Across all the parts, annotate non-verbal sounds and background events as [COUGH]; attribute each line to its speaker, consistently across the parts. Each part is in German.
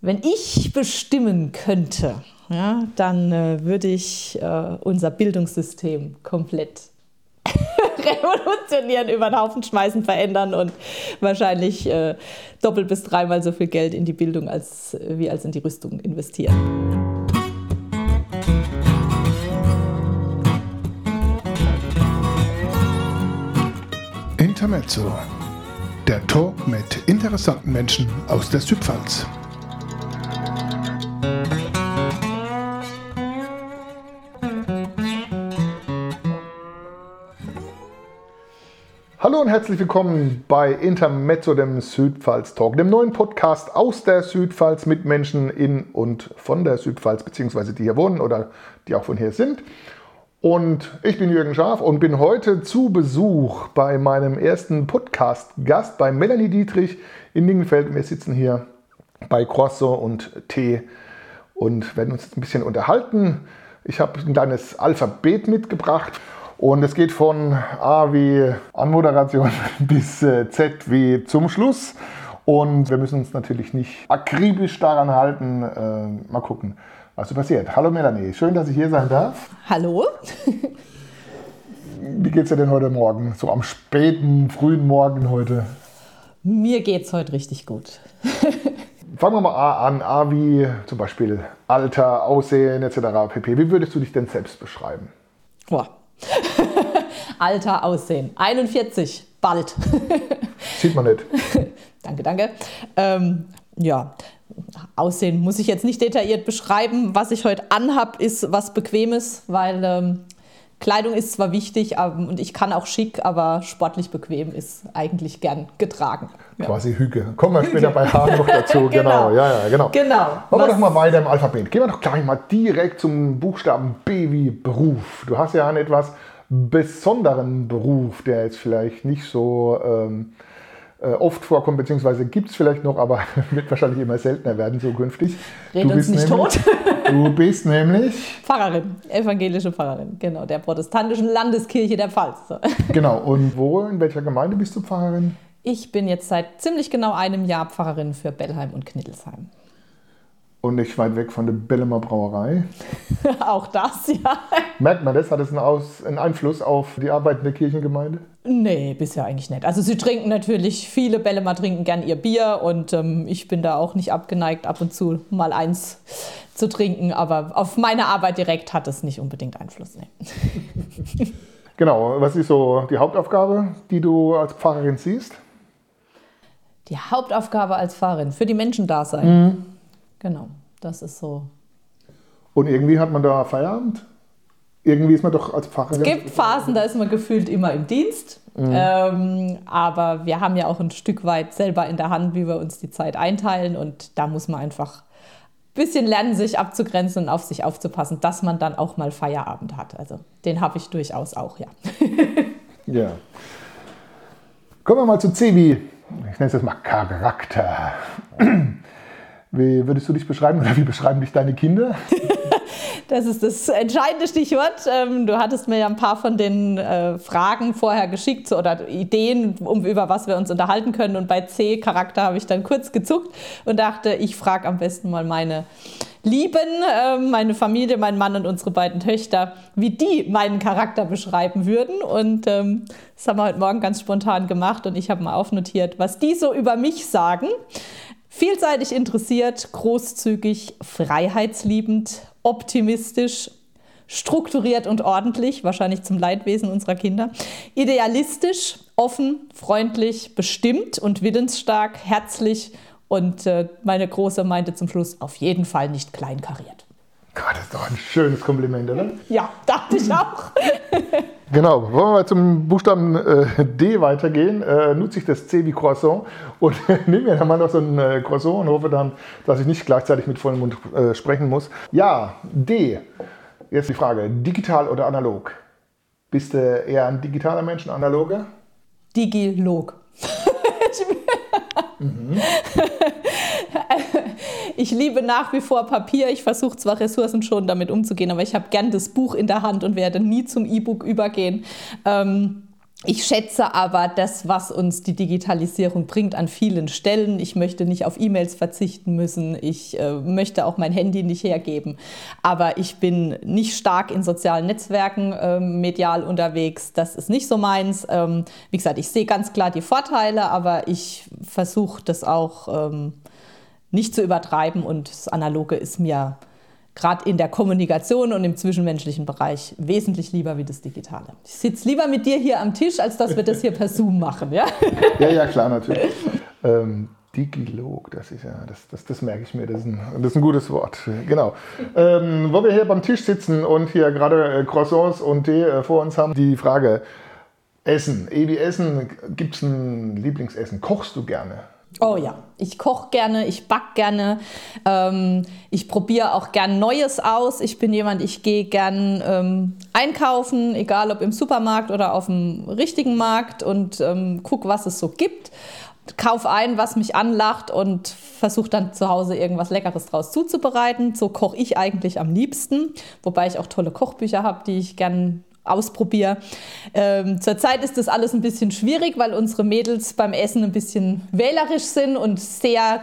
Speaker 1: Wenn ich bestimmen könnte, ja, dann äh, würde ich äh, unser Bildungssystem komplett [LAUGHS] revolutionieren, über den Haufen schmeißen, verändern und wahrscheinlich äh, doppelt bis dreimal so viel Geld in die Bildung als, wie als in die Rüstung investieren.
Speaker 2: Intermezzo. Der Talk mit interessanten Menschen aus der Südpfalz. Hallo und herzlich willkommen bei Intermezzo, dem Südpfalz Talk, dem neuen Podcast aus der Südpfalz mit Menschen in und von der Südpfalz, beziehungsweise die hier wohnen oder die auch von hier sind. Und ich bin Jürgen Schaaf und bin heute zu Besuch bei meinem ersten Podcast-Gast, bei Melanie Dietrich in Dingenfeld. Wir sitzen hier bei Croissant und Tee und werden uns ein bisschen unterhalten. Ich habe ein kleines Alphabet mitgebracht und es geht von A wie Anmoderation [LAUGHS] bis äh, Z wie zum Schluss. Und wir müssen uns natürlich nicht akribisch daran halten. Äh, mal gucken, was so passiert. Hallo Melanie, schön, dass ich hier sein darf.
Speaker 1: Hallo. [LAUGHS]
Speaker 2: Wie geht's dir denn heute Morgen? So am späten, frühen Morgen heute?
Speaker 1: Mir geht's heute richtig gut. [LAUGHS]
Speaker 2: Fangen wir mal A an. A wie zum Beispiel Alter, Aussehen etc. pp. Wie würdest du dich denn selbst beschreiben?
Speaker 1: Boah, [LAUGHS] Alter, Aussehen. 41, bald. [LAUGHS]
Speaker 2: Sieht man nicht. [LAUGHS]
Speaker 1: danke, danke. Ähm, ja, Aussehen muss ich jetzt nicht detailliert beschreiben. Was ich heute anhab, ist was Bequemes, weil ähm, Kleidung ist zwar wichtig ähm, und ich kann auch schick, aber sportlich bequem ist eigentlich gern getragen.
Speaker 2: Ja. Quasi Hüge. Kommen wir später bei Haaren noch dazu. [LAUGHS] genau. genau. Ja, ja, genau.
Speaker 1: Genau.
Speaker 2: Machen wir doch mal weiter im Alphabet. Gehen wir doch gleich mal direkt zum Buchstaben B wie Beruf. Du hast ja einen etwas besonderen Beruf, der jetzt vielleicht nicht so ähm, äh, oft vorkommt, beziehungsweise gibt es vielleicht noch, aber [LAUGHS] wird wahrscheinlich immer seltener werden zukünftig.
Speaker 1: Red uns nicht
Speaker 2: nämlich,
Speaker 1: tot. [LAUGHS]
Speaker 2: du bist nämlich
Speaker 1: Pfarrerin, evangelische Pfarrerin, genau, der protestantischen Landeskirche der Pfalz. [LAUGHS]
Speaker 2: Genau, und wo, in welcher Gemeinde bist du Pfarrerin?
Speaker 1: Ich bin jetzt seit ziemlich genau einem Jahr Pfarrerin für Bellheim und Knittelsheim.
Speaker 2: Und nicht weit weg von der Bellemer Brauerei. [LAUGHS]
Speaker 1: Auch das, ja.
Speaker 2: Merkt man das? Hat es einen, Aus, einen Einfluss auf die Arbeit in der Kirchengemeinde?
Speaker 1: Nee, bisher eigentlich nicht. Also sie trinken natürlich, viele Bellemer trinken gern ihr Bier und ähm, ich bin da auch nicht abgeneigt, ab und zu mal eins zu trinken. Aber auf meine Arbeit direkt hat es nicht unbedingt Einfluss. Nee. [LAUGHS]
Speaker 2: genau, was ist so die Hauptaufgabe, die du als Pfarrerin siehst?
Speaker 1: Die Hauptaufgabe als Pfarrerin, für die Menschen da sein. Mhm. Genau, das ist so.
Speaker 2: Und irgendwie hat man da Feierabend? Irgendwie ist man doch als Pfarrer.
Speaker 1: Es gibt Phasen, da ist man gefühlt immer im Dienst. Mhm. Ähm, aber wir haben ja auch ein Stück weit selber in der Hand, wie wir uns die Zeit einteilen. Und da muss man einfach ein bisschen lernen, sich abzugrenzen und auf sich aufzupassen, dass man dann auch mal Feierabend hat. Also den habe ich durchaus auch, ja. [LAUGHS]
Speaker 2: ja. Kommen wir mal zu C wie, ich nenne es jetzt mal Charakter. Wie würdest du dich beschreiben oder wie beschreiben dich deine Kinder? [LAUGHS]
Speaker 1: Das ist das entscheidende Stichwort. Ähm, du hattest mir ja ein paar von den äh, Fragen vorher geschickt oder Ideen, um, über was wir uns unterhalten können. Und bei C-Charakter habe ich dann kurz gezuckt und dachte, ich frage am besten mal meine Lieben, ähm, meine Familie, meinen Mann und unsere beiden Töchter, wie die meinen Charakter beschreiben würden. Und ähm, das haben wir heute Morgen ganz spontan gemacht und ich habe mal aufnotiert, was die so über mich sagen. Vielseitig interessiert, großzügig, freiheitsliebend, optimistisch, strukturiert und ordentlich, wahrscheinlich zum Leidwesen unserer Kinder, idealistisch, offen, freundlich, bestimmt und willensstark, herzlich und äh, meine Große meinte zum Schluss auf jeden Fall nicht kleinkariert.
Speaker 2: Gott, das ist doch ein schönes Kompliment, oder?
Speaker 1: Ja, dachte ich auch. [LAUGHS]
Speaker 2: genau, wollen wir mal zum Buchstaben äh, D weitergehen, äh, nutze ich das C wie Croissant und [LAUGHS] nehme mir dann mal noch so ein äh, Croissant und hoffe dann, dass ich nicht gleichzeitig mit vollem Mund äh, sprechen muss. Ja, D. Jetzt die Frage, digital oder analog? Bist du eher ein digitaler Mensch, ein analoger?
Speaker 1: Digilog. [LAUGHS] mhm. Ich liebe nach wie vor Papier. Ich versuche zwar Ressourcen schon damit umzugehen, aber ich habe gern das Buch in der Hand und werde nie zum E-Book übergehen. Ähm, ich schätze aber das, was uns die Digitalisierung bringt an vielen Stellen. Ich möchte nicht auf E-Mails verzichten müssen. Ich äh, möchte auch mein Handy nicht hergeben. Aber ich bin nicht stark in sozialen Netzwerken äh, medial unterwegs. Das ist nicht so meins. Ähm, wie gesagt, ich sehe ganz klar die Vorteile, aber ich versuche das auch ähm, nicht zu übertreiben und das Analoge ist mir gerade in der Kommunikation und im zwischenmenschlichen Bereich wesentlich lieber wie das Digitale. Ich sitze lieber mit dir hier am Tisch, als dass wir das hier per Zoom machen. Ja, [LAUGHS]
Speaker 2: ja, ja klar, natürlich. Ähm, Digilog, das ist ja, das, das, das merke ich mir, das ist ein, das ist ein gutes Wort. Genau. Ähm, wo wir hier beim Tisch sitzen und hier gerade äh, Croissants und Tee äh, vor uns haben, die Frage: Essen. Ebi, Essen, gibt es ein Lieblingsessen? Kochst du gerne?
Speaker 1: Oh ja, ich koche gerne, ich backe gerne, ähm, ich probiere auch gern Neues aus. Ich bin jemand, ich gehe gern ähm, einkaufen, egal ob im Supermarkt oder auf dem richtigen Markt und ähm, gucke, was es so gibt. Kauf ein, was mich anlacht und versuche dann zu Hause irgendwas Leckeres draus zuzubereiten. So koche ich eigentlich am liebsten, wobei ich auch tolle Kochbücher habe, die ich gern ausprobiere. Ähm, zurzeit ist das alles ein bisschen schwierig, weil unsere Mädels beim Essen ein bisschen wählerisch sind und sehr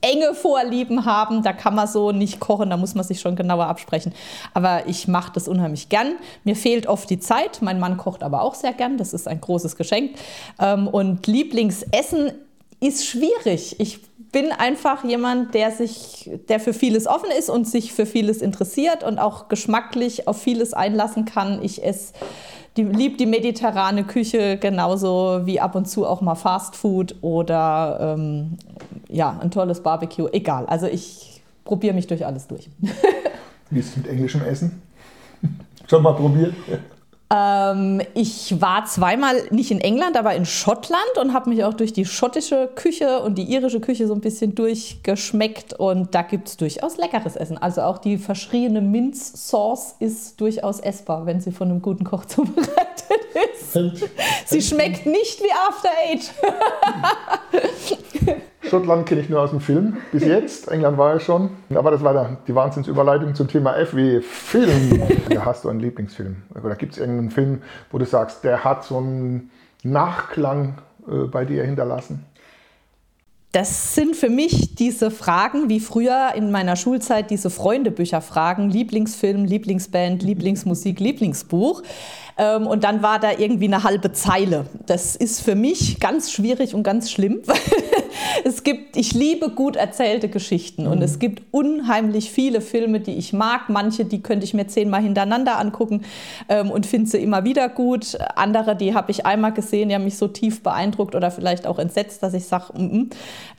Speaker 1: enge Vorlieben haben. Da kann man so nicht kochen, da muss man sich schon genauer absprechen. Aber ich mache das unheimlich gern. Mir fehlt oft die Zeit. Mein Mann kocht aber auch sehr gern. Das ist ein großes Geschenk. Ähm, und Lieblingsessen ist schwierig. Ich bin einfach jemand, der sich, der für vieles offen ist und sich für vieles interessiert und auch geschmacklich auf vieles einlassen kann. Ich esse die, lieb die mediterrane Küche genauso wie ab und zu auch mal Fast Food oder ähm, ja, ein tolles Barbecue. Egal. Also ich probiere mich durch alles durch.
Speaker 2: Wie ist es mit englischem Essen? [LAUGHS] Schon mal probiert?
Speaker 1: Ähm, ich war zweimal nicht in England, aber in Schottland und habe mich auch durch die schottische Küche und die irische Küche so ein bisschen durchgeschmeckt. Und da gibt es durchaus leckeres Essen. Also auch die verschriene Minzsauce ist durchaus essbar, wenn sie von einem guten Koch [LAUGHS] zubereitet ist. sie schmeckt nicht wie After Eight. [LAUGHS]
Speaker 2: Schottland kenne ich nur aus dem Film bis jetzt. England war ja schon. Aber das war die Wahnsinnsüberleitung zum Thema F wie Film. [LAUGHS] Hast du einen Lieblingsfilm? Oder gibt es irgendeinen Film, wo du sagst, der hat so einen Nachklang äh, bei dir hinterlassen?
Speaker 1: Das sind für mich diese Fragen, wie früher in meiner Schulzeit diese Freundebücher-Fragen, Lieblingsfilm, Lieblingsband, Lieblingsmusik, Lieblingsbuch. Ähm, und dann war da irgendwie eine halbe Zeile. Das ist für mich ganz schwierig und ganz schlimm, [LAUGHS] es gibt, ich liebe gut erzählte Geschichten mhm. und es gibt unheimlich viele Filme, die ich mag. Manche, die könnte ich mir zehnmal hintereinander angucken ähm, und finde sie immer wieder gut. Andere, die habe ich einmal gesehen, die haben mich so tief beeindruckt oder vielleicht auch entsetzt, dass ich sage, mm -mm.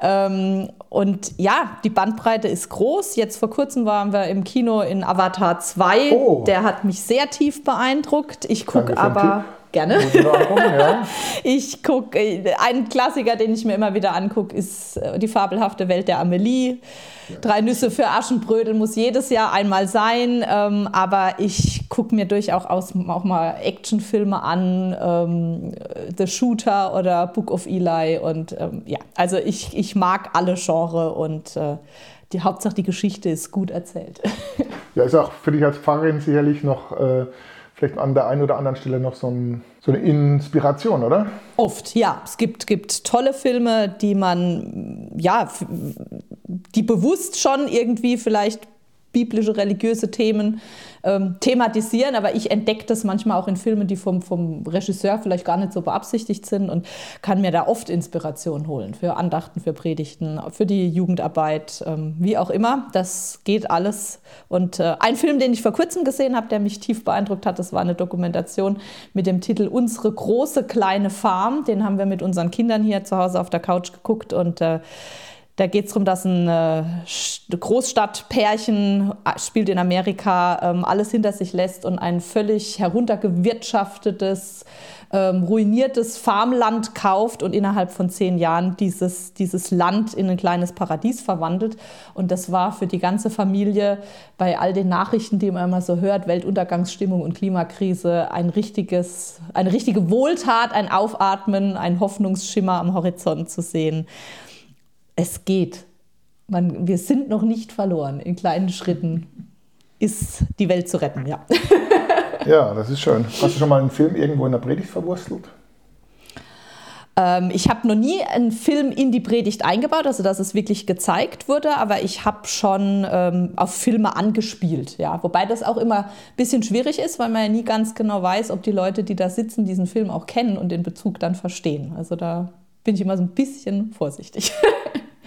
Speaker 1: ähm, und ja, die Bandbreite ist groß. Jetzt vor kurzem waren wir im Kino in Avatar 2. Oh. Der hat mich sehr tief beeindruckt. Ich gucke aber. Gerne. Ja. [LAUGHS] Ich gucke, äh, ein Klassiker, den ich mir immer wieder angucke, ist äh, die fabelhafte Welt der Amelie. Ja. Drei Nüsse für Aschenbrödel muss jedes Jahr einmal sein, ähm, aber ich gucke mir durchaus auch mal Actionfilme an, ähm, The Shooter oder Book of Eli und ähm, ja, also ich, ich mag alle Genre und äh, die Hauptsache die Geschichte ist gut erzählt. [LAUGHS]
Speaker 2: Ja, ist auch für dich als Pfarrerin sicherlich noch äh, vielleicht an der einen oder anderen Stelle noch so, ein, so, eine Inspiration, oder?
Speaker 1: Oft, ja. Es gibt, gibt tolle Filme, die man, ja, die bewusst schon irgendwie vielleicht biblische, religiöse Themen ähm, thematisieren, aber ich entdecke das manchmal auch in Filmen, die vom, vom Regisseur vielleicht gar nicht so beabsichtigt sind und kann mir da oft Inspiration holen für Andachten, für Predigten, für die Jugendarbeit, ähm, wie auch immer. Das geht alles. Und äh, ein Film, den ich vor kurzem gesehen habe, der mich tief beeindruckt hat, das war eine Dokumentation mit dem Titel Unsere große kleine Farm. Den haben wir mit unseren Kindern hier zu Hause auf der Couch geguckt und äh, da geht es darum, dass ein äh, Großstadtpärchen äh, spielt in Amerika, ähm, alles hinter sich lässt und ein völlig heruntergewirtschaftetes, ähm, ruiniertes Farmland kauft und innerhalb von zehn Jahren dieses, dieses Land in ein kleines Paradies verwandelt. Und das war für die ganze Familie bei all den Nachrichten, die man immer so hört, Weltuntergangsstimmung und Klimakrise, ein richtiges, eine richtige Wohltat, ein Aufatmen, ein Hoffnungsschimmer am Horizont zu sehen es geht. Man, wir sind noch nicht verloren. In kleinen Schritten ist die Welt zu retten, ja. [LAUGHS]
Speaker 2: ja, das ist schön. Hast du schon mal einen Film irgendwo in der Predigt verwurstelt?
Speaker 1: Ähm, ich habe noch nie einen Film in die Predigt eingebaut, also dass es wirklich gezeigt wurde, aber ich habe schon ähm, auf Filme angespielt. Ja. Wobei das auch immer ein bisschen schwierig ist, weil man ja nie ganz genau weiß, ob die Leute, die da sitzen, diesen Film auch kennen und den Bezug dann verstehen. Also da bin ich immer so ein bisschen vorsichtig. [LAUGHS]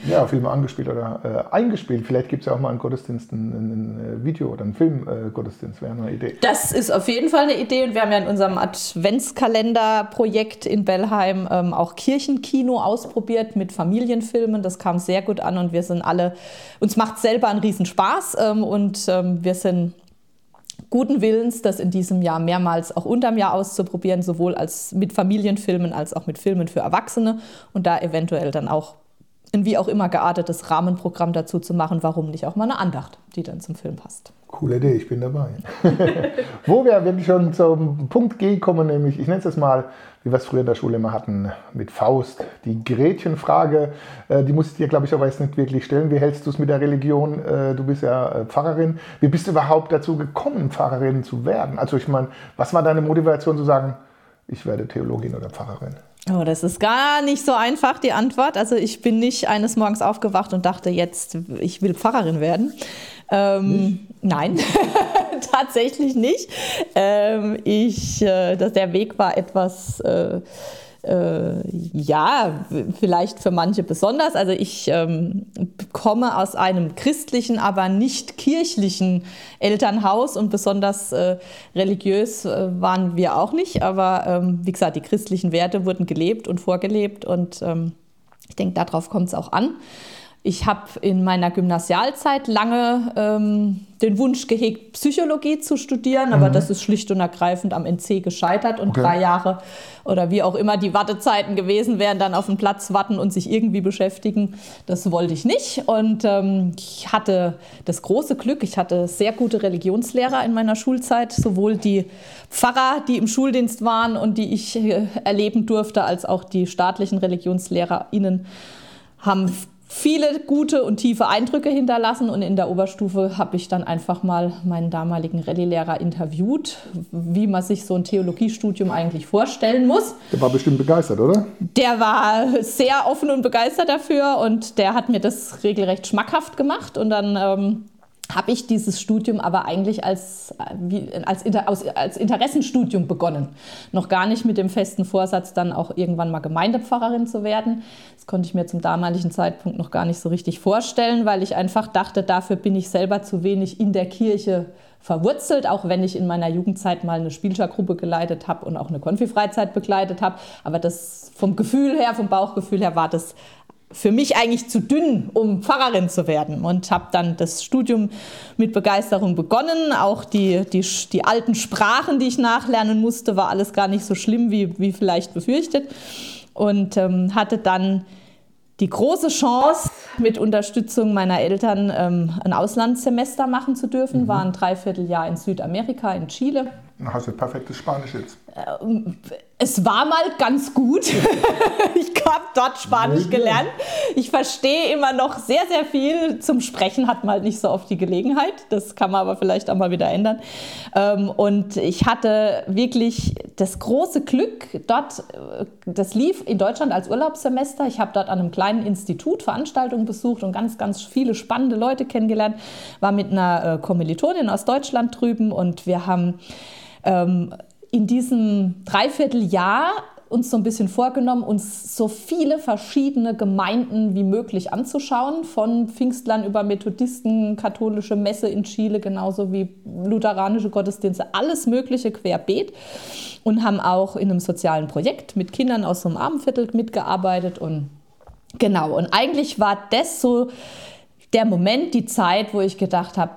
Speaker 2: Ja, Filme angespielt oder äh, eingespielt. Vielleicht gibt es ja auch mal einen Gottesdienst, ein, ein Video oder einen Filmgottesdienst. Äh, Wäre eine Idee.
Speaker 1: Das ist auf jeden Fall eine Idee. Und wir haben ja in unserem Adventskalender-Projekt in Bellheim ähm, auch Kirchenkino ausprobiert mit Familienfilmen. Das kam sehr gut an und wir sind alle, uns macht selber einen Riesenspaß ähm, und ähm, wir sind guten Willens, das in diesem Jahr mehrmals auch unterm Jahr auszuprobieren, sowohl als mit Familienfilmen als auch mit Filmen für Erwachsene und da eventuell dann auch ein wie auch immer geartetes Rahmenprogramm dazu zu machen. Warum nicht auch mal eine Andacht, die dann zum Film passt?
Speaker 2: Coole Idee, ich bin dabei. [LAUGHS] Wo wir wirklich schon zum Punkt G kommen, nämlich, ich nenne es jetzt mal, wie wir es früher in der Schule immer hatten, mit Faust. Die Gretchenfrage, äh, die muss ich dir, glaube ich, aber jetzt nicht wirklich stellen. Wie hältst du es mit der Religion? Äh, du bist ja äh, Pfarrerin. Wie bist du überhaupt dazu gekommen, Pfarrerin zu werden? Also ich meine, was war deine Motivation zu sagen, ich werde Theologin oder Pfarrerin?
Speaker 1: Oh, das ist gar nicht so einfach, die Antwort. Also ich bin nicht eines Morgens aufgewacht und dachte, jetzt, ich will Pfarrerin werden. Ähm, nein, [LAUGHS] tatsächlich nicht. Ähm, ich, äh, dass der Weg war etwas... Äh, äh, ja, vielleicht für manche besonders. Also ich ähm, komme aus einem christlichen, aber nicht kirchlichen Elternhaus und besonders äh, religiös äh, waren wir auch nicht. Aber ähm, wie gesagt, die christlichen Werte wurden gelebt und vorgelebt und ähm, ich denke, darauf kommt es auch an. Ich habe in meiner Gymnasialzeit lange ähm, den Wunsch gehegt, Psychologie zu studieren, mhm. aber das ist schlicht und ergreifend am NC gescheitert und okay. drei Jahre oder wie auch immer die Wartezeiten gewesen wären, dann auf den Platz warten und sich irgendwie beschäftigen. Das wollte ich nicht und ähm, ich hatte das große Glück, ich hatte sehr gute Religionslehrer in meiner Schulzeit, sowohl die Pfarrer, die im Schuldienst waren und die ich äh, erleben durfte, als auch die staatlichen ReligionslehrerInnen haben viele gute und tiefe Eindrücke hinterlassen. Und in der Oberstufe habe ich dann einfach mal meinen damaligen Rallye-Lehrer interviewt, wie man sich so ein Theologiestudium eigentlich vorstellen muss.
Speaker 2: Der war bestimmt begeistert, oder?
Speaker 1: Der war sehr offen und begeistert dafür und der hat mir das regelrecht schmackhaft gemacht. Und dann ähm, habe ich dieses Studium aber eigentlich als, als, als Interessenstudium begonnen. Noch gar nicht mit dem festen Vorsatz, dann auch irgendwann mal Gemeindepfarrerin zu werden. Das konnte ich mir zum damaligen Zeitpunkt noch gar nicht so richtig vorstellen, weil ich einfach dachte, dafür bin ich selber zu wenig in der Kirche verwurzelt, auch wenn ich in meiner Jugendzeit mal eine Spielschargruppe geleitet habe und auch eine Konfi-Freizeit begleitet habe. Aber das vom Gefühl her, vom Bauchgefühl her war das für mich eigentlich zu dünn, um Pfarrerin zu werden. Und habe dann das Studium mit Begeisterung begonnen. Auch die, die, die alten Sprachen, die ich nachlernen musste, war alles gar nicht so schlimm, wie, wie vielleicht befürchtet. Und ähm, hatte dann die große Chance, mit Unterstützung meiner Eltern ähm, ein Auslandssemester machen zu dürfen. Mhm. War ein Dreivierteljahr in Südamerika, in Chile.
Speaker 2: Hast du perfektes Spanisch jetzt?
Speaker 1: Ähm, es war mal ganz gut. [LAUGHS] ich habe dort Spanisch gelernt. Ich verstehe immer noch sehr, sehr viel. Zum Sprechen hat man halt nicht so oft die Gelegenheit. Das kann man aber vielleicht auch mal wieder ändern. Ähm, und ich hatte wirklich das große Glück, dort, äh, das lief in Deutschland als Urlaubssemester. Ich habe dort an einem kleinen Institut Veranstaltungen besucht und ganz, ganz viele spannende Leute kennengelernt. War mit einer äh, Kommilitonin aus Deutschland drüben und wir haben ähm, in diesem Dreivierteljahr uns so ein bisschen vorgenommen, uns so viele verschiedene Gemeinden wie möglich anzuschauen, von Pfingstlern über Methodisten, katholische Messe in Chile, genauso wie lutheranische Gottesdienste, alles Mögliche querbeet und haben auch in einem sozialen Projekt mit Kindern aus so einem Armenviertel mitgearbeitet und genau. Und eigentlich war das so der Moment, die Zeit, wo ich gedacht habe,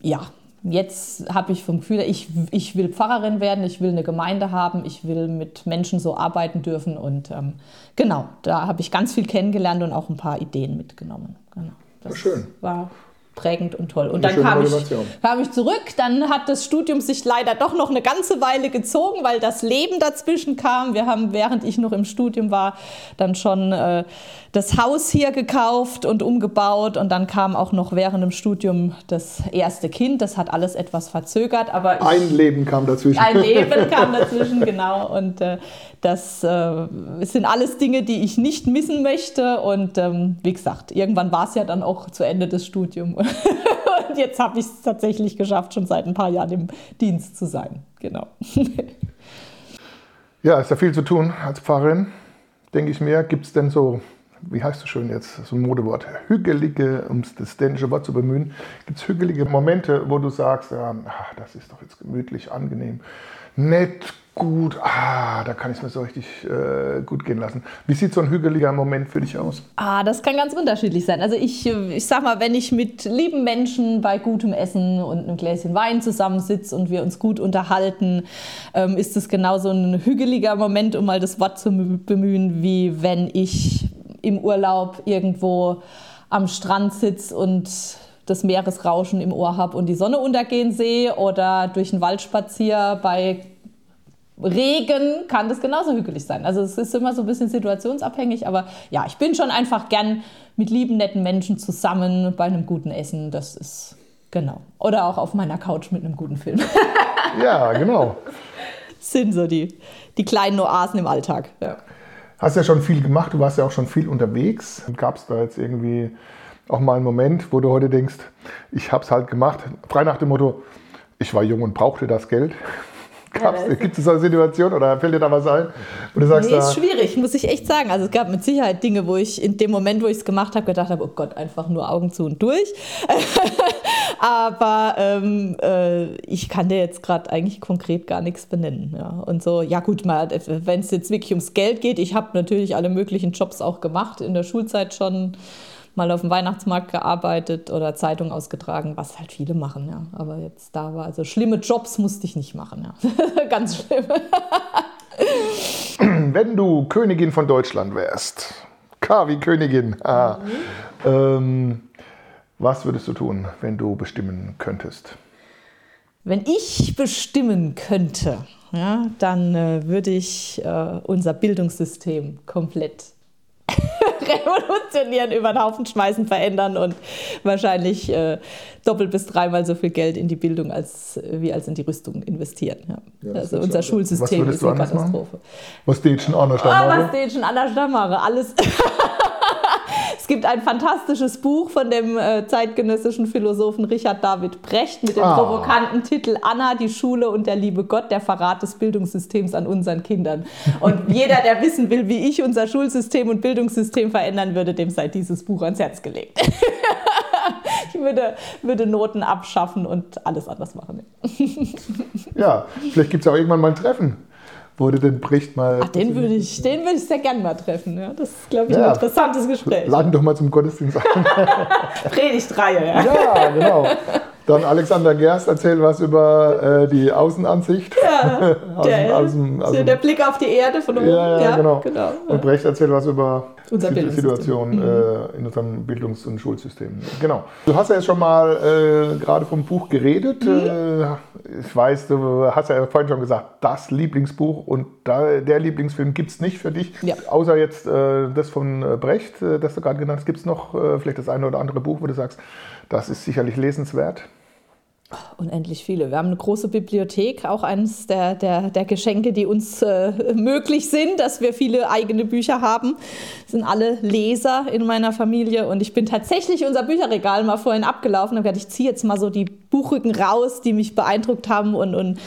Speaker 1: ja, jetzt habe ich vom Gefühl, ich, ich will Pfarrerin werden, ich will eine Gemeinde haben, ich will mit Menschen so arbeiten dürfen. Und ähm, genau, da habe ich ganz viel kennengelernt und auch ein paar Ideen mitgenommen. Genau,
Speaker 2: das Schön.
Speaker 1: war prägend und toll. Und dann kam ich, kam ich zurück, dann hat das Studium sich leider doch noch eine ganze Weile gezogen, weil das Leben dazwischen kam. Wir haben, während ich noch im Studium war, dann schon äh, das Haus hier gekauft und umgebaut und dann kam auch noch während dem Studium das erste Kind. Das hat alles etwas verzögert, aber ich,
Speaker 2: ein Leben kam dazwischen.
Speaker 1: Ein Leben [LAUGHS] kam dazwischen, genau. Und äh, das äh, sind alles Dinge, die ich nicht missen möchte. Und ähm, wie gesagt, irgendwann war es ja dann auch zu Ende des Studiums. [LAUGHS] und jetzt habe ich es tatsächlich geschafft, schon seit ein paar Jahren im Dienst zu sein. Genau. [LAUGHS]
Speaker 2: ja, ist ja viel zu tun als Pfarrerin, denke ich mir. Gibt es denn so wie heißt es schön jetzt, so ein Modewort, hügelige, um das dänische Wort zu bemühen, gibt es hügelige Momente, wo du sagst, ja, ach, das ist doch jetzt gemütlich, angenehm, nett, gut, ah, da kann ich es mir so richtig äh, gut gehen lassen. Wie sieht so ein hügeliger Moment für dich aus?
Speaker 1: Ah, das kann ganz unterschiedlich sein. Also ich, ich sag mal, wenn ich mit lieben Menschen bei gutem Essen und einem Gläschen Wein zusammensitze und wir uns gut unterhalten, ähm, ist es genauso ein hügeliger Moment, um mal das Wort zu bemühen, wie wenn ich im Urlaub irgendwo am Strand sitze und das Meeresrauschen im Ohr habe und die Sonne untergehen sehe oder durch den Wald spaziere bei Regen kann das genauso hügelig sein. Also es ist immer so ein bisschen situationsabhängig, aber ja, ich bin schon einfach gern mit lieben, netten Menschen zusammen bei einem guten Essen. Das ist genau. Oder auch auf meiner Couch mit einem guten Film. [LAUGHS]
Speaker 2: ja, genau.
Speaker 1: sind so die, die kleinen Oasen im Alltag. Ja.
Speaker 2: Hast ja schon viel gemacht, du warst ja auch schon viel unterwegs. Gab es da jetzt irgendwie auch mal einen Moment, wo du heute denkst, ich habe es halt gemacht, frei nach dem Motto, ich war jung und brauchte das Geld? Gibt es so eine Situation oder fällt dir da was ein?
Speaker 1: Wo du sagst, nee, ist schwierig, muss ich echt sagen. Also es gab mit Sicherheit Dinge, wo ich in dem Moment, wo ich es gemacht habe, gedacht habe, oh Gott, einfach nur Augen zu und durch. [LAUGHS] Aber ähm, äh, ich kann dir jetzt gerade eigentlich konkret gar nichts benennen. Ja. Und so, ja gut, wenn es jetzt wirklich ums Geld geht, ich habe natürlich alle möglichen Jobs auch gemacht, in der Schulzeit schon mal auf dem Weihnachtsmarkt gearbeitet oder Zeitung ausgetragen, was halt viele machen, ja. Aber jetzt da war, also schlimme Jobs musste ich nicht machen, ja. [LAUGHS] Ganz schlimm. [CLEARS THROAT]
Speaker 2: Wenn du Königin von Deutschland wärst, K wie Königin, ah, mhm. ähm, was würdest du tun, wenn du bestimmen könntest?
Speaker 1: Wenn ich bestimmen könnte, ja, dann äh, würde ich äh, unser Bildungssystem komplett [LAUGHS] revolutionieren, über den Haufen schmeißen, verändern und wahrscheinlich äh, doppelt bis dreimal so viel Geld in die Bildung als, wie als in die Rüstung investieren. Ja. Ja, also unser Schulsystem ist eine Katastrophe. Machen?
Speaker 2: Was die schon anders ah,
Speaker 1: Was die schon anders Alles. [LAUGHS] Es gibt ein fantastisches Buch von dem äh, zeitgenössischen Philosophen Richard David Brecht mit dem ah. provokanten Titel Anna, die Schule und der liebe Gott, der Verrat des Bildungssystems an unseren Kindern. Und jeder, der wissen will, wie ich unser Schulsystem und Bildungssystem verändern würde, dem sei dieses Buch ans Herz gelegt. [LAUGHS] ich würde, würde Noten abschaffen und alles anders machen.
Speaker 2: ja, vielleicht gibt es auch irgendwann mal ein Treffen wurde den Bricht mal.
Speaker 1: Ach, den würde ich, den würde ich sehr gerne mal treffen. Ja. Das ist, glaube ich, ja. ein interessantes Gespräch.
Speaker 2: Laden doch mal zum Gottesdienst ein. [LAUGHS]
Speaker 1: Predigtreihe, ja.
Speaker 2: Ja, genau. Dann Alexander Gerst erzählt was über äh, die Außenansicht. Ja,
Speaker 1: aus, der, aus, aus, der Blick auf die Erde von oben.
Speaker 2: Ja, ja, genau. genau. Und Brecht erzählt was über Unser die Situation mhm. äh, in unserem Bildungs- und Schulsystem. Genau. Du hast ja jetzt schon mal äh, gerade vom Buch geredet. Mhm. Äh, ich weiß, du hast ja vorhin schon gesagt, das Lieblingsbuch und da, der Lieblingsfilm gibt es nicht für dich. Ja. Außer jetzt äh, das von äh, Brecht, das du gerade genannt hast. Gibt es noch vielleicht das eine oder andere Buch, wo du sagst, das ist sicherlich lesenswert?
Speaker 1: Unendlich viele. Wir haben eine große Bibliothek, auch eines der, der, der Geschenke, die uns äh, möglich sind, dass wir viele eigene Bücher haben. Das sind alle Leser in meiner Familie und ich bin tatsächlich unser Bücherregal mal vorhin abgelaufen und habe gedacht, ich ziehe jetzt mal so die Buchrücken raus, die mich beeindruckt haben und, und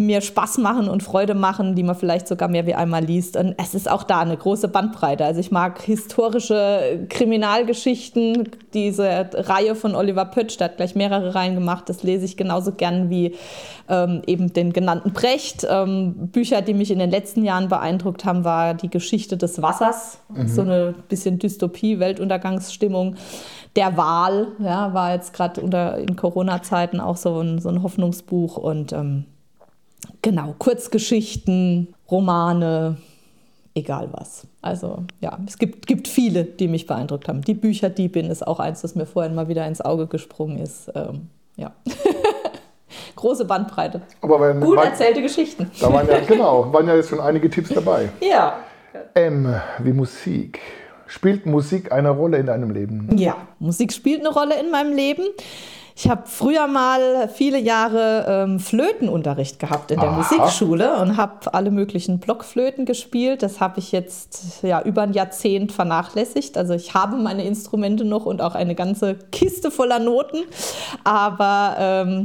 Speaker 1: mir Spaß machen und Freude machen, die man vielleicht sogar mehr wie einmal liest. Und es ist auch da eine große Bandbreite. Also ich mag historische Kriminalgeschichten, diese Reihe von Oliver Pötsch, der hat gleich mehrere Reihen gemacht, das lese ich genauso gern wie ähm, eben den genannten Brecht. Ähm, Bücher, die mich in den letzten Jahren beeindruckt haben, war die Geschichte des Wassers, mhm. so eine bisschen Dystopie, Weltuntergangsstimmung. Der Wahl ja, war jetzt gerade in Corona-Zeiten auch so ein, so ein Hoffnungsbuch und ähm, genau, Kurzgeschichten, Romane, egal was. Also ja, es gibt, gibt viele, die mich beeindruckt haben. Die Bücher, die bin, ist auch eins, das mir vorhin mal wieder ins Auge gesprungen ist. Ähm, ja. [LAUGHS] Große Bandbreite.
Speaker 2: Aber wenn,
Speaker 1: Gut erzählte Geschichten.
Speaker 2: Da waren ja, genau, waren ja jetzt schon einige Tipps dabei. [LAUGHS]
Speaker 1: Ja.
Speaker 2: M wie Musik. Spielt Musik eine Rolle in deinem Leben?
Speaker 1: Ja, Musik spielt eine Rolle in meinem Leben. Ich habe früher mal viele Jahre ähm, Flötenunterricht gehabt in der Aha. Musikschule und habe alle möglichen Blockflöten gespielt. Das habe ich jetzt ja über ein Jahrzehnt vernachlässigt. Also ich habe meine Instrumente noch und auch eine ganze Kiste voller Noten, aber ähm,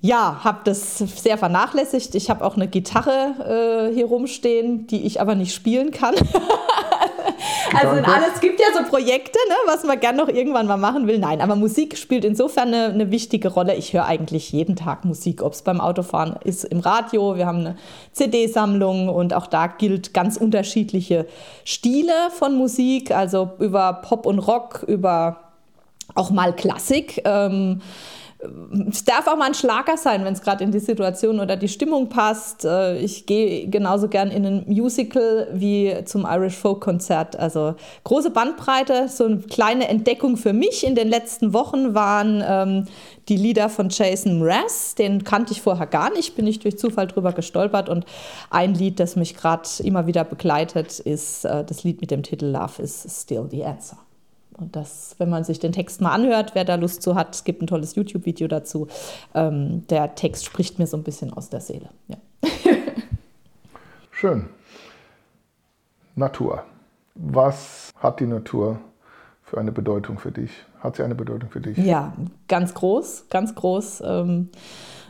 Speaker 1: ja, habe das sehr vernachlässigt. Ich habe auch eine Gitarre äh, hier rumstehen, die ich aber nicht spielen kann. [LAUGHS] also alles, es gibt ja so Projekte, ne, was man gerne noch irgendwann mal machen will. Nein, aber Musik spielt insofern eine, eine wichtige Rolle. Ich höre eigentlich jeden Tag Musik, ob es beim Autofahren ist, im Radio. Wir haben eine CD-Sammlung und auch da gilt ganz unterschiedliche Stile von Musik, also über Pop und Rock, über auch mal Klassik. Ähm, es darf auch mal ein Schlager sein, wenn es gerade in die Situation oder die Stimmung passt. Äh, ich gehe genauso gern in ein Musical wie zum Irish Folk Konzert. Also große Bandbreite. So eine kleine Entdeckung für mich in den letzten Wochen waren ähm, die Lieder von Jason Mraz. Den kannte ich vorher gar nicht, bin ich durch Zufall drüber gestolpert. Und ein Lied, das mich gerade immer wieder begleitet, ist äh, das Lied mit dem Titel Love is Still the Answer. Und das, wenn man sich den Text mal anhört, wer da Lust zu hat, es gibt ein tolles YouTube-Video dazu. Ähm, der Text spricht mir so ein bisschen aus der Seele. Ja. [LAUGHS]
Speaker 2: Schön. Natur. Was hat die Natur für eine Bedeutung für dich? Hat sie eine Bedeutung für dich?
Speaker 1: Ja, ganz groß, ganz groß. Ähm,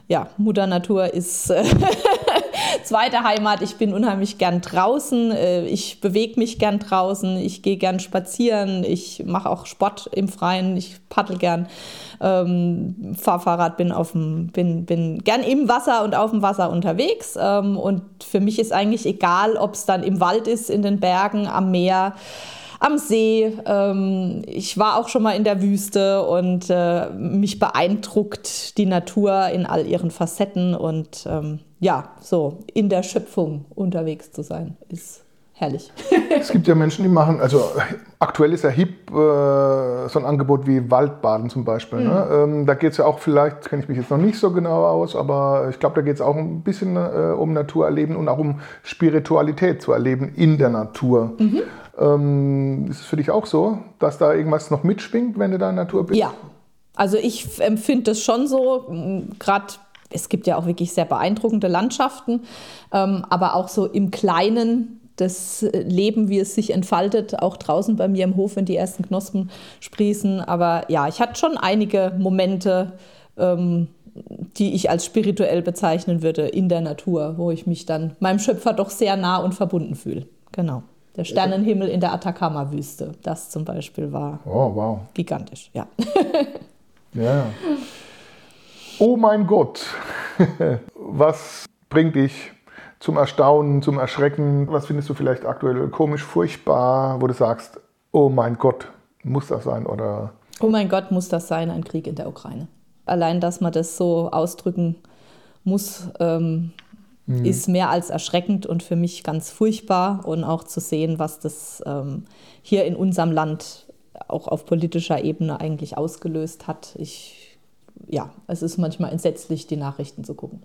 Speaker 1: ja, Mutter Natur ist [LAUGHS] [LAUGHS] zweite Heimat. Ich bin unheimlich gern draußen. Äh, ich bewege mich gern draußen. Ich gehe gern spazieren. Ich mache auch Sport im Freien. Ich paddel gern. Ähm, fahr Fahrrad, bin, bin, bin gern im Wasser und auf dem Wasser unterwegs. Ähm, und für mich ist eigentlich egal, ob es dann im Wald ist, in den Bergen, am Meer am See. Ähm, ich war auch schon mal in der Wüste und äh, mich beeindruckt die Natur in all ihren Facetten und ähm, ja, so in der Schöpfung unterwegs zu sein, ist herrlich. [LAUGHS]
Speaker 2: es gibt ja Menschen, die machen, also aktuell ist ja hip äh, so ein Angebot wie Waldbaden zum Beispiel. Ne? Mhm. Ne? Ähm, da geht es ja auch vielleicht, kenne ich mich jetzt noch nicht so genau aus, aber ich glaube, da geht es auch ein bisschen äh, um Naturerleben und auch um Spiritualität zu erleben in der Natur. Mhm. Ähm, ist es für dich auch so, dass da irgendwas noch mitschwingt, wenn du da in der Natur bist?
Speaker 1: Ja, also ich empfinde das schon so, gerade es gibt ja auch wirklich sehr beeindruckende Landschaften, ähm, aber auch so im Kleinen das Leben, wie es sich entfaltet, auch draußen bei mir im Hof, wenn die ersten Knospen sprießen. Aber ja, ich hatte schon einige Momente, ähm, die ich als spirituell bezeichnen würde in der Natur, wo ich mich dann meinem Schöpfer doch sehr nah und verbunden fühle. Genau. Der Sternenhimmel in der Atacama-Wüste, das zum Beispiel war
Speaker 2: oh, wow.
Speaker 1: gigantisch, ja.
Speaker 2: ja. [LAUGHS] Oh mein Gott, [LAUGHS] was bringt dich zum Erstaunen, zum Erschrecken? Was findest du vielleicht aktuell komisch, furchtbar, wo du sagst, oh mein Gott, muss das sein? Oder?
Speaker 1: Oh mein Gott, muss das sein, ein Krieg in der Ukraine. Allein, dass man das so ausdrücken muss, ähm, mhm. ist mehr als erschreckend und für mich ganz furchtbar. Und auch zu sehen, was das ähm, hier in unserem Land auch auf politischer Ebene eigentlich ausgelöst hat. Ich ja, es ist manchmal entsetzlich, die Nachrichten zu gucken.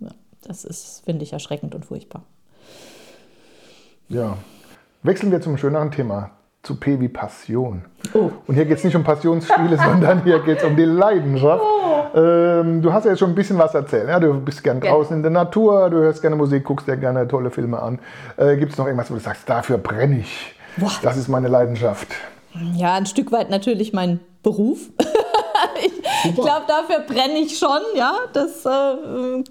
Speaker 1: Ja, das ist, finde ich, erschreckend und furchtbar.
Speaker 2: Ja. Wechseln wir zum schöneren Thema, zu P wie Passion. Oh. Und hier geht es nicht um Passionsspiele, [LAUGHS] sondern hier geht es um die Leidenschaft. Oh. Ähm, du hast ja jetzt schon ein bisschen was erzählt. Ja? Du bist gern draußen in der Natur, du hörst gerne Musik, guckst dir gerne tolle Filme an. Äh, Gibt es noch irgendwas, wo du sagst, dafür brenne ich? Boah. Das ist meine Leidenschaft.
Speaker 1: Ja, ein Stück weit natürlich mein Beruf. [LAUGHS] ich glaube, dafür brenne ich schon, ja, das äh,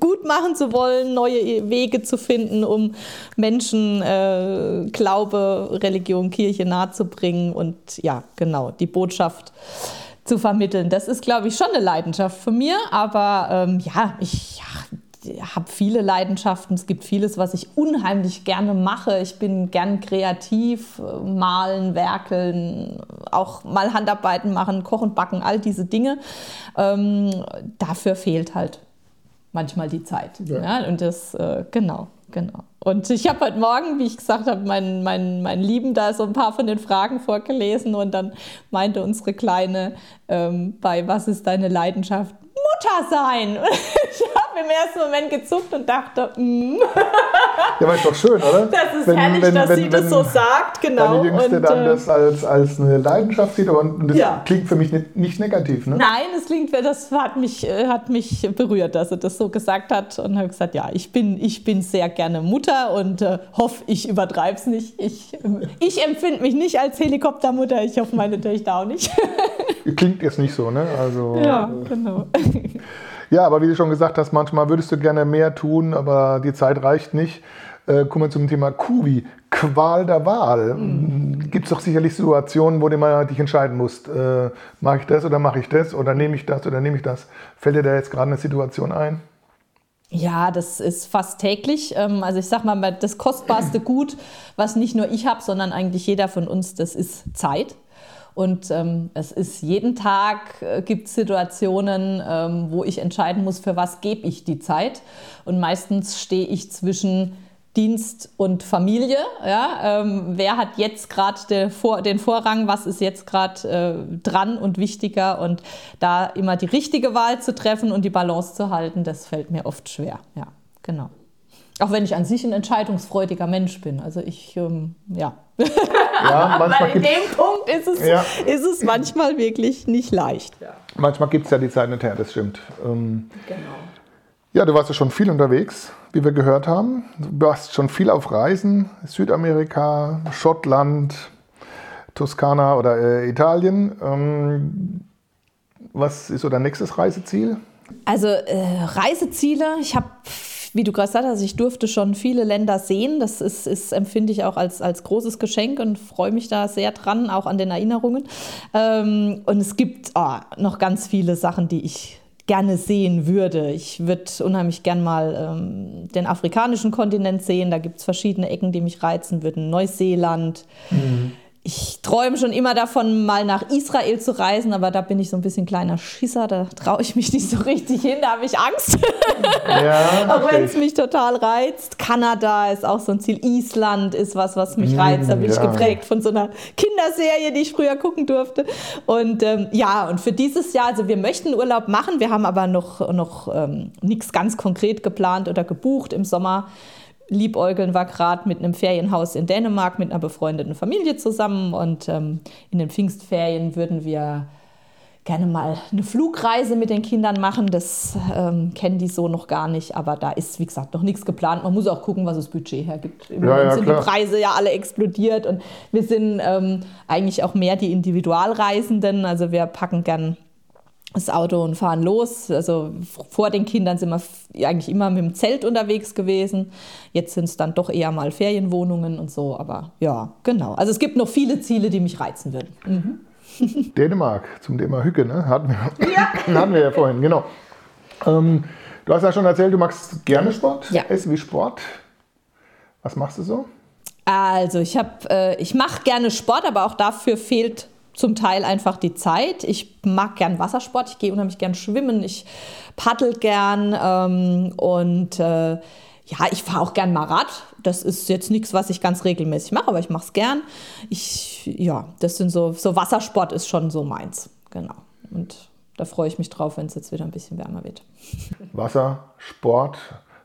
Speaker 1: gut machen zu wollen, neue Wege zu finden, um Menschen äh, Glaube, Religion, Kirche nahezubringen und ja, genau, die Botschaft zu vermitteln. Das ist, glaube ich, schon eine Leidenschaft von mir, aber ähm, ja, ich ja, habe viele Leidenschaften. Es gibt vieles, was ich unheimlich gerne mache. Ich bin gern kreativ, malen, werkeln, auch mal Handarbeiten machen, kochen, backen, all diese Dinge. Ähm, dafür fehlt halt manchmal die Zeit. Ja. ja und das, äh, genau, genau. Und ich habe heute Morgen, wie ich gesagt habe, meinen mein, mein Lieben da so ein paar von den Fragen vorgelesen und dann meinte unsere Kleine ähm, bei Was ist deine Leidenschaft? Mutter sein. [LAUGHS] Ich habe im ersten Moment gezuckt und dachte, mm. [LAUGHS]
Speaker 2: Ja, aber ist doch schön, oder?
Speaker 1: Das ist wenn, herrlich, wenn, dass wenn, sie das so sagt, genau.
Speaker 2: Deine Jüngste und, dann äh, das als, als eine Leidenschaft sieht und das ja. klingt für mich nicht, nicht negativ, ne?
Speaker 1: Nein, es klingt, das hat mich, äh, hat mich berührt, dass er das so gesagt hat und habe gesagt, ja, ich bin, ich bin sehr gerne Mutter und äh, hoffe, ich übertreibe es nicht. Ich, ich empfinde mich nicht als Helikoptermutter, ich hoffe, meine Töchter auch nicht. [LAUGHS]
Speaker 2: Klingt jetzt nicht so, ne? Also,
Speaker 1: ja, genau.
Speaker 2: Ja, aber wie du schon gesagt hast, manchmal würdest du gerne mehr tun, aber die Zeit reicht nicht. Äh, kommen wir zum Thema Kubi, Qual der Wahl. Mhm. Gibt es doch sicherlich Situationen, wo du mal dich entscheiden musst, äh, mache ich das oder mache ich das oder nehme ich das oder nehme ich das. Fällt dir da jetzt gerade eine Situation ein?
Speaker 1: Ja, das ist fast täglich. Ähm, also ich sage mal, das kostbarste Gut, was nicht nur ich habe, sondern eigentlich jeder von uns, das ist Zeit. Und ähm, es ist jeden Tag äh, gibt Situationen, ähm, wo ich entscheiden muss, für was gebe ich die Zeit. Und meistens stehe ich zwischen Dienst und Familie. Ja? Ähm, wer hat jetzt gerade den, Vor den Vorrang? Was ist jetzt gerade äh, dran und wichtiger? Und da immer die richtige Wahl zu treffen und die Balance zu halten, das fällt mir oft schwer. Ja, genau. Auch wenn ich an sich ein entscheidungsfreudiger Mensch bin. Also ich, ähm, ja. ja [LAUGHS] manchmal in dem Punkt ist es, ja. ist es manchmal wirklich nicht leicht. Ja.
Speaker 2: Manchmal gibt es ja die Zeit nicht her, das stimmt. Ähm, genau. Ja, du warst ja schon viel unterwegs, wie wir gehört haben. Du warst schon viel auf Reisen, Südamerika, Schottland, Toskana oder äh, Italien. Ähm, was ist so dein nächstes Reiseziel?
Speaker 1: Also äh, Reiseziele, ich habe wie du gerade gesagt hast, ich durfte schon viele Länder sehen. Das ist, ist empfinde ich auch als, als großes Geschenk und freue mich da sehr dran, auch an den Erinnerungen. Ähm, und es gibt oh, noch ganz viele Sachen, die ich gerne sehen würde. Ich würde unheimlich gern mal ähm, den afrikanischen Kontinent sehen. Da gibt es verschiedene Ecken, die mich reizen würden. Neuseeland. Mhm ich träume schon immer davon, mal nach Israel zu reisen, aber da bin ich so ein bisschen kleiner Schisser, da traue ich mich nicht so richtig hin, da habe ich Angst. [LAUGHS] Ja, auch wenn es mich total reizt. Kanada ist auch so ein Ziel. Island ist was, was mich reizt. Da bin ja. ich geprägt von so einer Kinderserie, die ich früher gucken durfte. Und ähm, ja, und für dieses Jahr, also wir möchten Urlaub machen, wir haben aber noch, noch ähm, nichts ganz konkret geplant oder gebucht im Sommer liebäugeln war gerade mit einem Ferienhaus in Dänemark mit einer befreundeten Familie zusammen und ähm, in den Pfingstferien würden wir gerne mal eine Flugreise mit den Kindern machen. Das ähm, kennen die so noch gar nicht, aber da ist, wie gesagt, noch nichts geplant. Man muss auch gucken, was das Budget hergibt. Im ja, Moment ja, sind klar. die Preise ja alle explodiert und wir sind ähm, eigentlich auch mehr die Individualreisenden. Also wir packen gern das Auto und fahren los. Also vor den Kindern sind wir eigentlich immer mit dem Zelt unterwegs gewesen. Jetzt sind es dann doch eher mal Ferienwohnungen und so. Aber ja, genau. Also es gibt noch viele Ziele, die mich reizen würden.
Speaker 2: Mhm. [LAUGHS] Dänemark, zum Thema Hücke, ne? hatten, wir, ja. [LAUGHS] hatten wir ja vorhin, genau. Ähm, du hast ja schon erzählt, du magst gerne Sport, ja. Essen wie Sport. Was machst du so?
Speaker 1: Also ich, äh, ich mache gerne Sport, aber auch dafür fehlt zum Teil einfach die Zeit. Ich mag gern Wassersport, ich gehe unheimlich gern schwimmen, ich paddel gern ähm, und äh, ja, ich fahre auch gern mal Rad. Das ist jetzt nichts, was ich ganz regelmäßig mache, aber ich mache es gern. Ich, ja, das sind so, so Wassersport ist schon so meins. Genau. Und da freue ich mich drauf, wenn es jetzt wieder ein bisschen wärmer wird.
Speaker 2: Wassersport,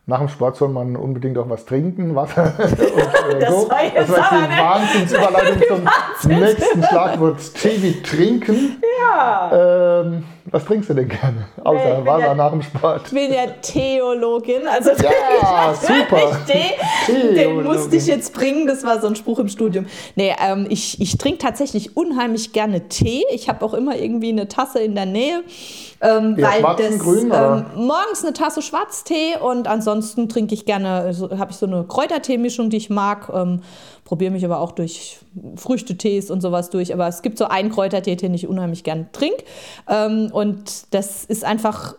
Speaker 2: nach dem Sport soll man unbedingt auch was trinken, Wasser [LAUGHS] und äh, das so. War jetzt das war die Wahnsinnsüberleitung zum [LAUGHS] nächsten Schlagwort Tee wie trinken. Ja. Ähm, was trinkst du denn gerne? Außer Wasser ja, nach dem Sport.
Speaker 1: Ich bin ja Theologin. Also
Speaker 2: ja, [LAUGHS] super.
Speaker 1: Tee, den musste ich jetzt bringen. Das war so ein Spruch im Studium. Nee, ähm, ich, ich trinke tatsächlich unheimlich gerne Tee. Ich habe auch immer irgendwie eine Tasse in der Nähe. Ähm, ja, weil das, grün, ähm, morgens eine Tasse Schwarztee und ansonsten trinke ich gerne, so, habe ich so eine Kräutertee-Mischung, die ich mag. Ähm, Probiere mich aber auch durch Früchtetees und sowas durch. Aber es gibt so einen Kräutertee, den ich unheimlich gern trinke. Ähm, und das ist einfach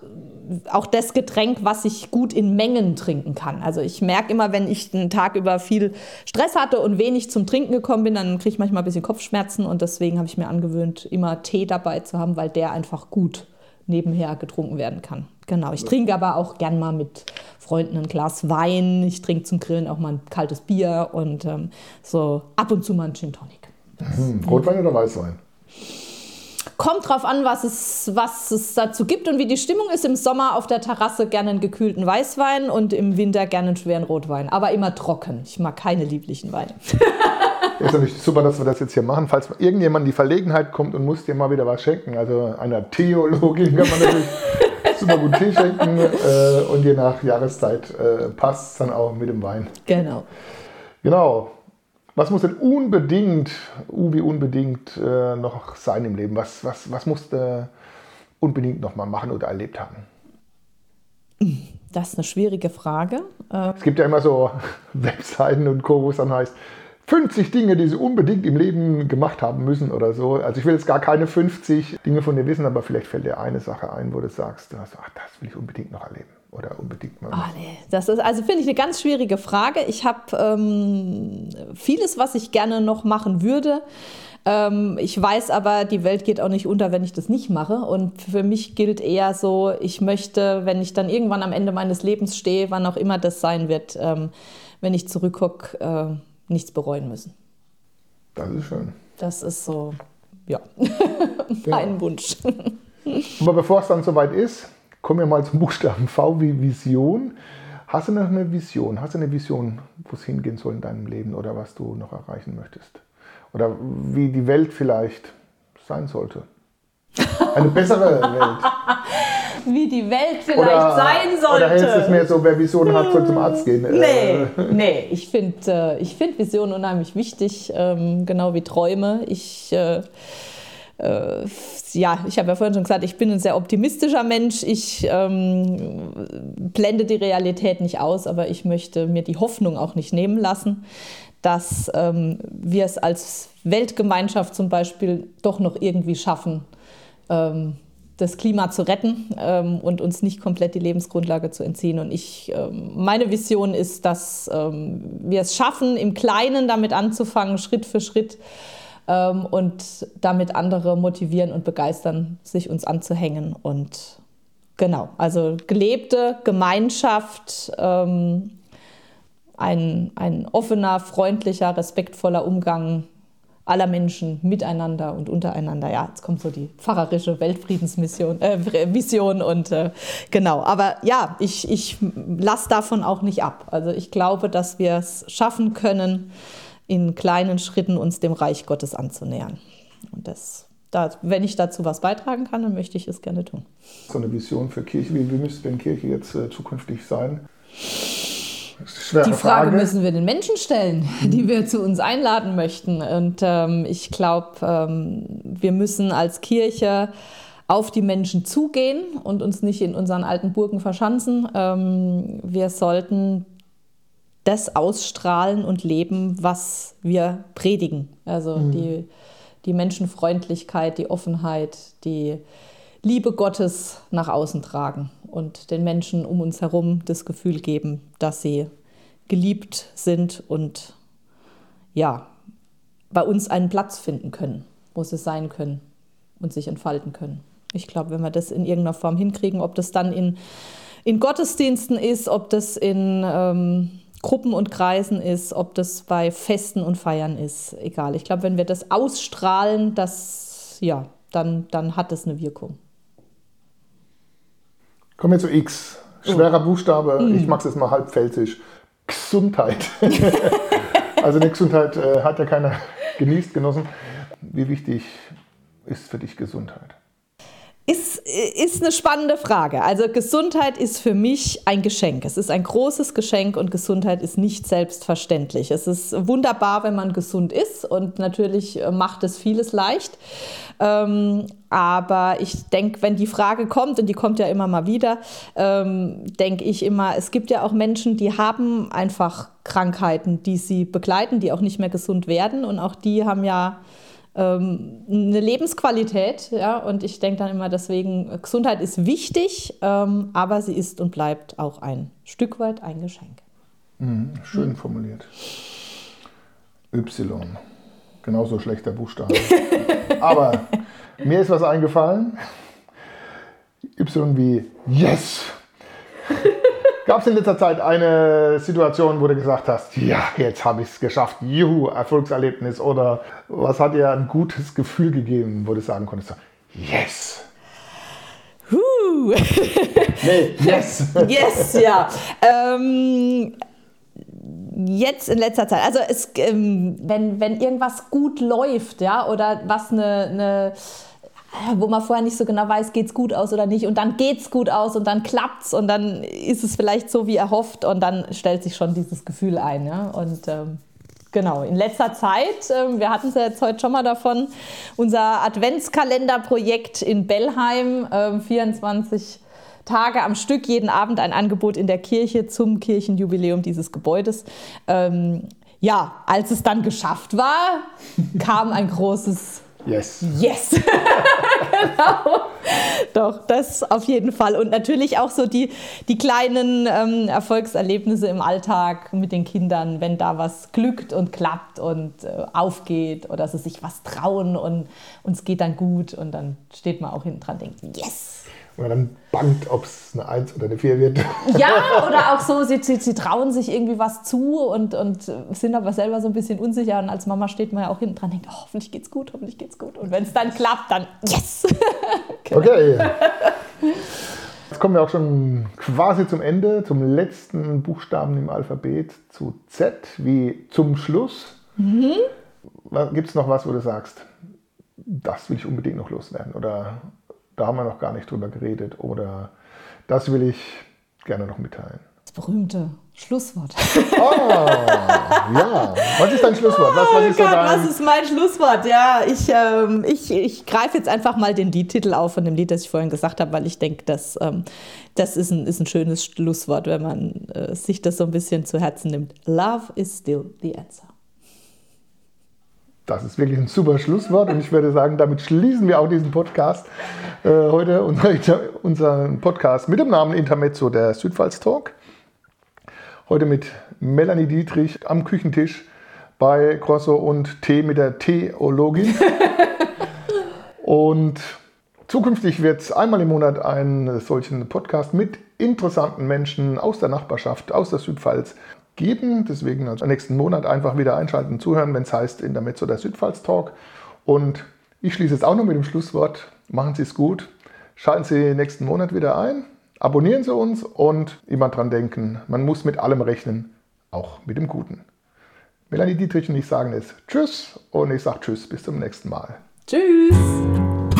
Speaker 1: auch das Getränk, was ich gut in Mengen trinken kann. Also ich merke immer, wenn ich einen Tag über viel Stress hatte und wenig zum Trinken gekommen bin, dann kriege ich manchmal ein bisschen Kopfschmerzen und deswegen habe ich mir angewöhnt, immer Tee dabei zu haben, weil der einfach gut nebenher getrunken werden kann. Genau, ich trinke aber auch gern mal mit Freunden ein Glas Wein. Ich trinke zum Grillen auch mal ein kaltes Bier und ähm, so ab und zu mal ein Gin Tonic.
Speaker 2: Hm, Rotwein oder Weißwein?
Speaker 1: Kommt drauf an, was es, was es dazu gibt und wie die Stimmung ist. Im Sommer auf der Terrasse gerne einen gekühlten Weißwein und im Winter gerne einen schweren Rotwein. Aber immer trocken. Ich mag keine lieblichen Weine. [LAUGHS]
Speaker 2: Ist natürlich super, dass wir das jetzt hier machen. Falls irgendjemand in die Verlegenheit kommt und muss dir mal wieder was schenken. Also einer Theologin kann man natürlich [LAUGHS] super gut Tee schenken. Äh, und je nach Jahreszeit äh, passt es dann auch mit dem Wein.
Speaker 1: Genau.
Speaker 2: Genau. Was muss denn unbedingt, uh, wie unbedingt äh, noch sein im Leben? Was, was, was musst du unbedingt noch mal machen oder erlebt haben?
Speaker 1: Das ist eine schwierige Frage.
Speaker 2: Äh, es gibt ja immer so [LAUGHS] Webseiten und Co., wo es dann heißt, 50 Dinge, die sie unbedingt im Leben gemacht haben müssen oder so. Also ich will jetzt gar keine 50 Dinge von dir wissen, aber vielleicht fällt dir eine Sache ein, wo du sagst, ach, das will ich unbedingt noch erleben oder unbedingt mal.
Speaker 1: Oh, nee. Das ist also finde ich eine ganz schwierige Frage. Ich habe ähm, vieles, was ich gerne noch machen würde. Ähm, ich weiß aber, die Welt geht auch nicht unter, wenn ich das nicht mache. Und für mich gilt eher so, ich möchte, wenn ich dann irgendwann am Ende meines Lebens stehe, wann auch immer das sein wird, ähm, wenn ich zurückgucke, äh, nichts bereuen müssen.
Speaker 2: Das ist schön.
Speaker 1: Das ist so, [LAUGHS] ja, mein. Wunsch.
Speaker 2: Aber bevor es dann soweit ist, kommen wir mal zum Buchstaben V wie Vision. Hast du noch eine Vision? Hast du eine Vision, wo es hingehen soll in deinem Leben oder was du noch erreichen möchtest? Oder wie die Welt vielleicht sein sollte? Eine bessere Welt. [LAUGHS]
Speaker 1: wie die Welt vielleicht oder, sein sollte.
Speaker 2: Oder hältst du es mir so, wer Visionen hat, soll zum Arzt gehen?
Speaker 1: Nee, äh. nee. ich finde äh, find Visionen unheimlich wichtig, ähm, genau wie Träume. Ich, äh, ja, ich habe ja vorhin schon gesagt, ich bin ein sehr optimistischer Mensch. Ich ähm, blende die Realität nicht aus, aber ich möchte mir die Hoffnung auch nicht nehmen lassen, dass ähm, wir es als Weltgemeinschaft zum Beispiel doch noch irgendwie schaffen, ähm, das Klima zu retten ähm, und uns nicht komplett die Lebensgrundlage zu entziehen. Und ich, ähm, meine Vision ist, dass ähm, wir es schaffen, im Kleinen damit anzufangen, Schritt für Schritt ähm, und damit andere motivieren und begeistern, sich uns anzuhängen. Und genau, also gelebte Gemeinschaft, ähm, ein, ein offener, freundlicher, respektvoller Umgang aller Menschen miteinander und untereinander. Ja, jetzt kommt so die pfarrerische Weltfriedensmission, äh, Vision und äh, genau. Aber ja, ich, ich lasse davon auch nicht ab. Also ich glaube, dass wir es schaffen können, in kleinen Schritten uns dem Reich Gottes anzunähern. Und das, da, wenn ich dazu was beitragen kann, dann möchte ich es gerne tun.
Speaker 2: So eine Vision für Kirche, wie, wie müsste denn Kirche jetzt äh, zukünftig sein?
Speaker 1: Die Frage, Frage, müssen wir den Menschen stellen, die wir zu uns einladen möchten. Und ähm, ich glaube, ähm, wir müssen als Kirche auf die Menschen zugehen und uns nicht in unseren alten Burgen verschanzen. Ähm, wir sollten das ausstrahlen und leben, was wir predigen. Also mhm. die, die Menschenfreundlichkeit, die Offenheit, die Liebe Gottes nach außen tragen und den Menschen um uns herum das Gefühl geben, dass sie geliebt sind und ja, bei uns einen Platz finden können, wo sie sein können und sich entfalten können. Ich glaube, wenn wir das in irgendeiner Form hinkriegen, ob das dann in, in Gottesdiensten ist, ob das in ähm, Gruppen und Kreisen ist, ob das bei Festen und Feiern ist, egal. Ich glaube, wenn wir das ausstrahlen, das, ja, dann, dann hat das eine Wirkung.
Speaker 2: Kommen wir zu X. Schwerer oh. Buchstabe, mm. ich mag es jetzt mal halb pfälzisch. Gesundheit. [LAUGHS] also eine Gesundheit äh, hat ja keiner [LAUGHS] genießt, genossen. Wie wichtig ist für dich Gesundheit?
Speaker 1: Ist, ist eine spannende Frage. Also Gesundheit ist für mich ein Geschenk. Es ist ein großes Geschenk und Gesundheit ist nicht selbstverständlich. Es ist wunderbar, wenn man gesund ist und natürlich äh, macht es vieles leicht. Ähm, aber ich denke, wenn die Frage kommt, und die kommt ja immer mal wieder, ähm, denke ich immer, es gibt ja auch Menschen, die haben einfach Krankheiten, die sie begleiten, die auch nicht mehr gesund werden. Und auch die haben ja ähm, eine Lebensqualität. Ja? Und ich denke dann immer deswegen, Gesundheit ist wichtig, ähm, aber sie ist und bleibt auch ein Stück weit ein Geschenk.
Speaker 2: Mhm, schön mhm. formuliert. Y. Genauso schlechter Buchstabe. [LAUGHS] aber mir ist was eingefallen. Y wie Yes. Gab es in letzter Zeit eine Situation, wo du gesagt hast, ja, jetzt habe ich es geschafft, juhu, Erfolgserlebnis oder was hat dir ein gutes Gefühl gegeben, wo du sagen konntest, yes.
Speaker 1: Huh. [LAUGHS]
Speaker 2: Nee, yes. [LAUGHS]
Speaker 1: yes, ja. Ähm, jetzt in letzter Zeit, also es, ähm, wenn, wenn irgendwas gut läuft, ja, oder was eine, eine wo man vorher nicht so genau weiß, geht es gut aus oder nicht. Und dann geht es gut aus und dann klappt es und dann ist es vielleicht so wie erhofft und dann stellt sich schon dieses Gefühl ein. Ja? Und ähm, genau, in letzter Zeit, ähm, wir hatten es ja jetzt heute schon mal davon, unser Adventskalenderprojekt in Bellheim, ähm, 24 Tage am Stück, jeden Abend ein Angebot in der Kirche zum Kirchenjubiläum dieses Gebäudes. Ähm, ja, als es dann geschafft war, kam ein großes
Speaker 2: Yes.
Speaker 1: Yes. [LAUGHS] genau. Doch, das auf jeden Fall. Und natürlich auch so die, die kleinen ähm, Erfolgserlebnisse im Alltag mit den Kindern, wenn da was glückt und klappt und äh, aufgeht oder sie sich was trauen und uns geht dann gut und dann steht man auch hinten dran und denkt, yes.
Speaker 2: Oder dann bangt, ob es eine 1 oder eine 4 wird.
Speaker 1: Ja, [LAUGHS] oder auch so, sie, sie, sie, trauen sich irgendwie was zu und, und sind aber selber so ein bisschen unsicher. Und als Mama steht man ja auch hinten dran und denkt, oh, hoffentlich geht's gut, hoffentlich geht's gut. Und wenn es dann klappt, dann yes! [LAUGHS]
Speaker 2: genau. Okay. Jetzt kommen wir auch schon quasi zum Ende, zum letzten Buchstaben im Alphabet, zu Z, wie zum Schluss. Mhm. Gibt es noch was, wo du sagst, das will ich unbedingt noch loswerden? Oder da haben wir noch gar nicht drüber geredet oder das will ich gerne noch mitteilen.
Speaker 1: Das berühmte Schlusswort.
Speaker 2: Ah, ja. Was ist dein Schlusswort? Was,
Speaker 1: was, ist, oh Gott, dein... was ist mein Schlusswort? Ja, ich, ähm, ich, ich greife jetzt einfach mal den Liedtitel auf von dem Lied, das ich vorhin gesagt habe, weil ich denke, dass, ähm, das ist ein, ist ein schönes Schlusswort, wenn man äh, sich das so ein bisschen zu Herzen nimmt. Love is still the answer.
Speaker 2: Das ist wirklich ein super Schlusswort und ich würde sagen, damit schließen wir auch diesen Podcast äh, heute, unseren Podcast mit dem Namen Intermezzo der Südpfalz Talk. Heute mit Melanie Dietrich am Küchentisch bei Crosso und Tee mit der Theologin. [LAUGHS] und zukünftig wird es einmal im Monat einen solchen Podcast mit interessanten Menschen aus der Nachbarschaft, aus der Südpfalz geben. Deswegen also nächsten Monat einfach wieder einschalten, zuhören, wenn es heißt in der Mezzo der Südpfalz Talk. Und ich schließe jetzt auch noch mit dem Schlusswort. Machen Sie es gut. Schalten Sie nächsten Monat wieder ein. Abonnieren Sie uns und immer dran denken, man muss mit allem rechnen, auch mit dem Guten. Melanie Dietrich und ich sagen es Tschüss und ich sage Tschüss, bis zum nächsten Mal.
Speaker 1: Tschüss.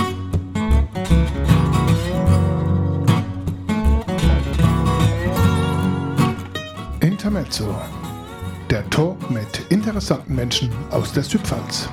Speaker 2: Intermezzo. Der Talk mit interessanten Menschen aus der Südpfalz.